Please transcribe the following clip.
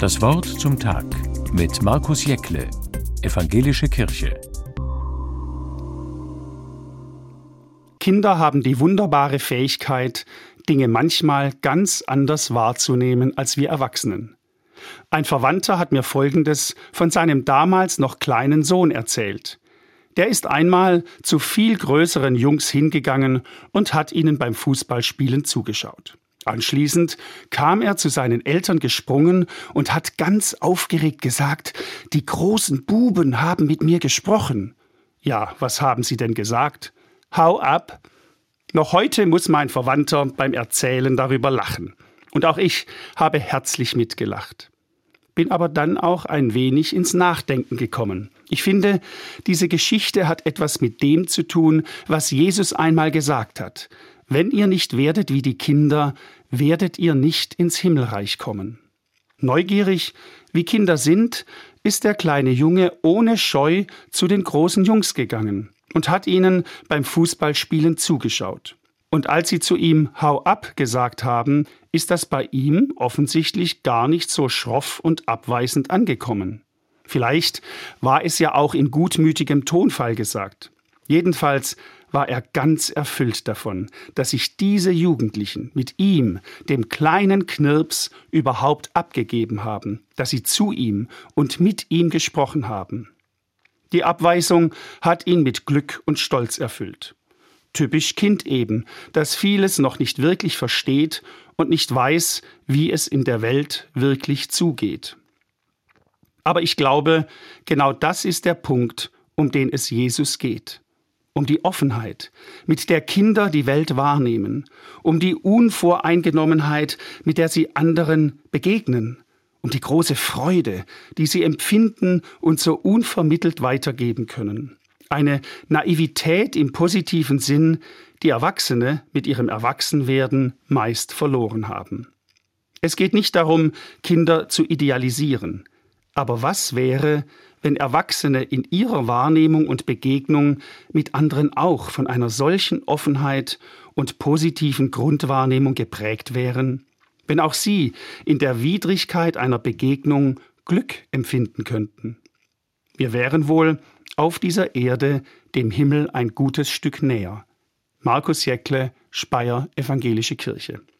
Das Wort zum Tag mit Markus Jäckle, Evangelische Kirche. Kinder haben die wunderbare Fähigkeit, Dinge manchmal ganz anders wahrzunehmen als wir Erwachsenen. Ein Verwandter hat mir Folgendes von seinem damals noch kleinen Sohn erzählt. Der ist einmal zu viel größeren Jungs hingegangen und hat ihnen beim Fußballspielen zugeschaut. Anschließend kam er zu seinen Eltern gesprungen und hat ganz aufgeregt gesagt, die großen Buben haben mit mir gesprochen. Ja, was haben sie denn gesagt? Hau ab! Noch heute muss mein Verwandter beim Erzählen darüber lachen. Und auch ich habe herzlich mitgelacht. Bin aber dann auch ein wenig ins Nachdenken gekommen. Ich finde, diese Geschichte hat etwas mit dem zu tun, was Jesus einmal gesagt hat. Wenn ihr nicht werdet wie die Kinder, werdet ihr nicht ins Himmelreich kommen. Neugierig, wie Kinder sind, ist der kleine Junge ohne Scheu zu den großen Jungs gegangen und hat ihnen beim Fußballspielen zugeschaut. Und als sie zu ihm Hau ab gesagt haben, ist das bei ihm offensichtlich gar nicht so schroff und abweisend angekommen. Vielleicht war es ja auch in gutmütigem Tonfall gesagt. Jedenfalls war er ganz erfüllt davon, dass sich diese Jugendlichen mit ihm, dem kleinen Knirps, überhaupt abgegeben haben, dass sie zu ihm und mit ihm gesprochen haben. Die Abweisung hat ihn mit Glück und Stolz erfüllt. Typisch Kind eben, das vieles noch nicht wirklich versteht und nicht weiß, wie es in der Welt wirklich zugeht. Aber ich glaube, genau das ist der Punkt, um den es Jesus geht. Um die Offenheit, mit der Kinder die Welt wahrnehmen, um die Unvoreingenommenheit, mit der sie anderen begegnen, um die große Freude, die sie empfinden und so unvermittelt weitergeben können. Eine Naivität im positiven Sinn, die Erwachsene mit ihrem Erwachsenwerden meist verloren haben. Es geht nicht darum, Kinder zu idealisieren. Aber was wäre, wenn Erwachsene in ihrer Wahrnehmung und Begegnung mit anderen auch von einer solchen Offenheit und positiven Grundwahrnehmung geprägt wären? wenn auch sie in der Widrigkeit einer Begegnung Glück empfinden könnten. Wir wären wohl auf dieser Erde dem Himmel ein gutes Stück näher. Markus Jäckle, Speyer Evangelische Kirche.